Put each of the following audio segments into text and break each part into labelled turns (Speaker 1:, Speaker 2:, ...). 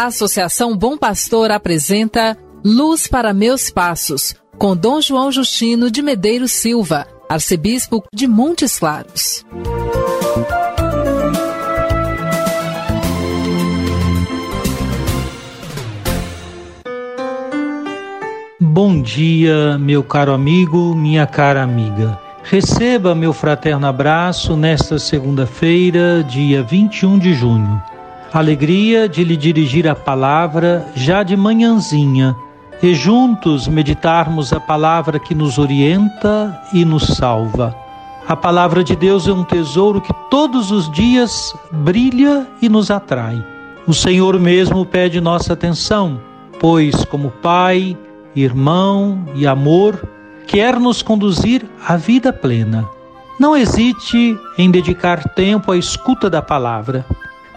Speaker 1: A Associação Bom Pastor apresenta Luz para Meus Passos, com Dom João Justino de Medeiros Silva, arcebispo de Montes Claros.
Speaker 2: Bom dia, meu caro amigo, minha cara amiga. Receba meu fraterno abraço nesta segunda-feira, dia 21 de junho. Alegria de lhe dirigir a palavra já de manhãzinha e juntos meditarmos a palavra que nos orienta e nos salva. A palavra de Deus é um tesouro que todos os dias brilha e nos atrai. O Senhor mesmo pede nossa atenção, pois, como Pai, irmão e amor, quer nos conduzir à vida plena. Não hesite em dedicar tempo à escuta da palavra.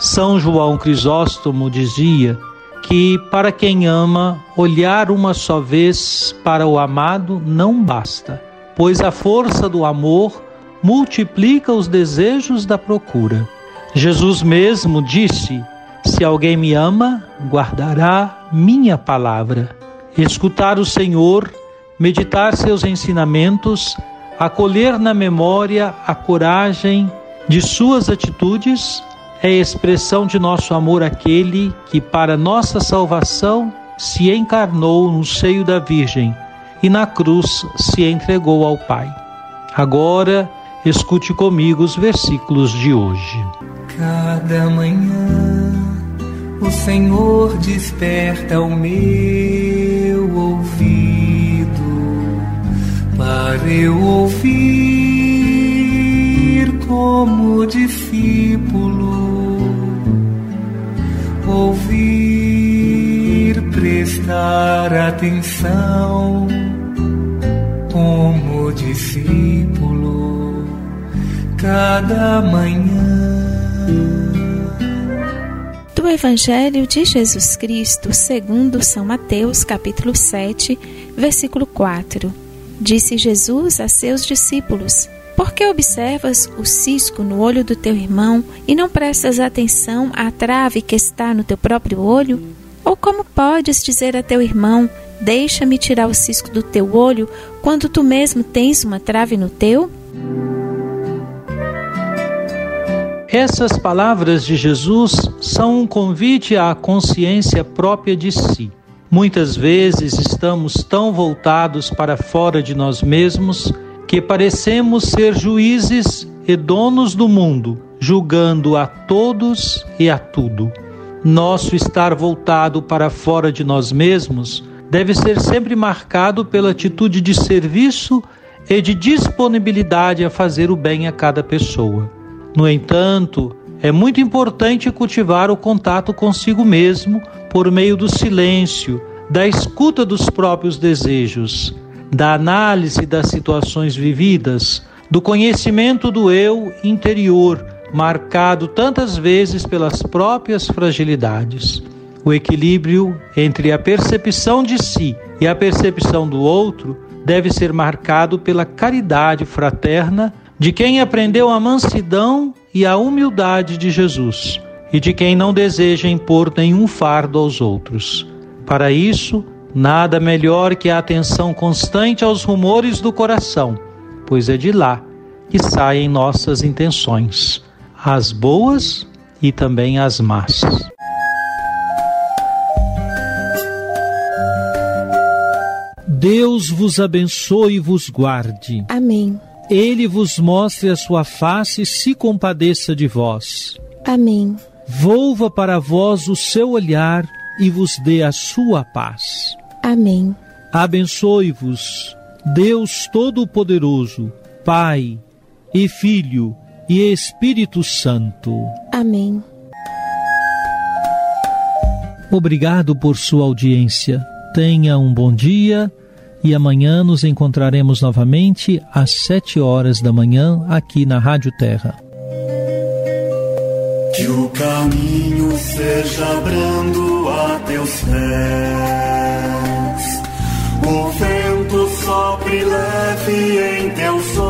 Speaker 2: São João Crisóstomo dizia que para quem ama, olhar uma só vez para o amado não basta, pois a força do amor multiplica os desejos da procura. Jesus mesmo disse: Se alguém me ama, guardará minha palavra. Escutar o Senhor, meditar seus ensinamentos, acolher na memória a coragem de suas atitudes é expressão de nosso amor àquele que, para nossa salvação, se encarnou no seio da Virgem e na cruz se entregou ao Pai. Agora, escute comigo os versículos de hoje.
Speaker 3: Cada manhã o Senhor desperta o meu ouvido para eu ouvir como discípulo prestar atenção como discípulo cada manhã.
Speaker 4: Do Evangelho de Jesus Cristo, segundo São Mateus, capítulo 7, versículo 4. Disse Jesus a seus discípulos: por que observas o cisco no olho do teu irmão e não prestas atenção à trave que está no teu próprio olho? Ou como podes dizer a teu irmão: Deixa-me tirar o cisco do teu olho, quando tu mesmo tens uma trave no teu?
Speaker 2: Essas palavras de Jesus são um convite à consciência própria de si. Muitas vezes estamos tão voltados para fora de nós mesmos que parecemos ser juízes e donos do mundo, julgando a todos e a tudo. Nosso estar voltado para fora de nós mesmos deve ser sempre marcado pela atitude de serviço e de disponibilidade a fazer o bem a cada pessoa. No entanto, é muito importante cultivar o contato consigo mesmo por meio do silêncio, da escuta dos próprios desejos da análise das situações vividas, do conhecimento do eu interior, marcado tantas vezes pelas próprias fragilidades. O equilíbrio entre a percepção de si e a percepção do outro deve ser marcado pela caridade fraterna de quem aprendeu a mansidão e a humildade de Jesus e de quem não deseja impor nenhum fardo aos outros. Para isso, Nada melhor que a atenção constante aos rumores do coração, pois é de lá que saem nossas intenções, as boas e também as más. Deus vos abençoe e vos guarde.
Speaker 4: Amém.
Speaker 2: Ele vos mostre a sua face e se compadeça de vós.
Speaker 4: Amém.
Speaker 2: Volva para vós o seu olhar e vos dê a sua paz.
Speaker 4: Amém.
Speaker 2: Abençoe-vos, Deus Todo-Poderoso, Pai e Filho e Espírito Santo.
Speaker 4: Amém.
Speaker 2: Obrigado por sua audiência. tenha um bom dia e amanhã nos encontraremos novamente às sete horas da manhã aqui na Rádio Terra.
Speaker 5: Que o caminho seja brando a teus pés, o vento sopre leve em teus ombros,